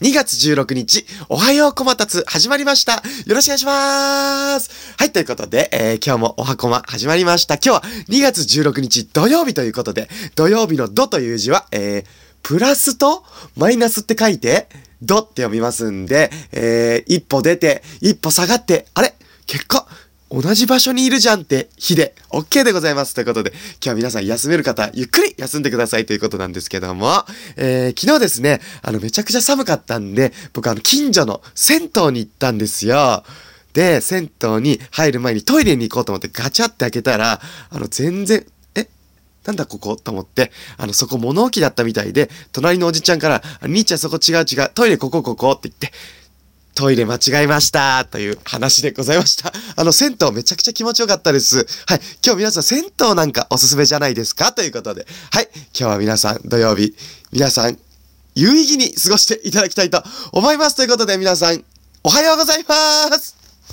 2月16日、おはようこまたつ始まりました。よろしくお願いします。はい、ということで、えー今日もおはこま始まりました。今日は2月16日土曜日ということで、土曜日の土という字は、えー、プラスとマイナスって書いて、土って読みますんで、えー、一歩出て、一歩下がって、あれ？結果、同じ場所にいるじゃんって日で OK でございます。ということで、今日は皆さん休める方、ゆっくり休んでくださいということなんですけども、えー、昨日ですね、あの、めちゃくちゃ寒かったんで、僕あの、近所の銭湯に行ったんですよ。で、銭湯に入る前にトイレに行こうと思ってガチャって開けたら、あの、全然、え？なんだここと思って、あの、そこ物置だったみたいで、隣のおじちゃんから、兄ちゃんそこ違う違う、トイレここここって言って、トイレ間違えましたという話でございました。あの、銭湯めちゃくちゃ気持ちよかったです。はい。今日皆さん銭湯なんかおすすめじゃないですかということで。はい。今日は皆さん土曜日、皆さん有意義に過ごしていただきたいと思います。ということで皆さん、おはようございます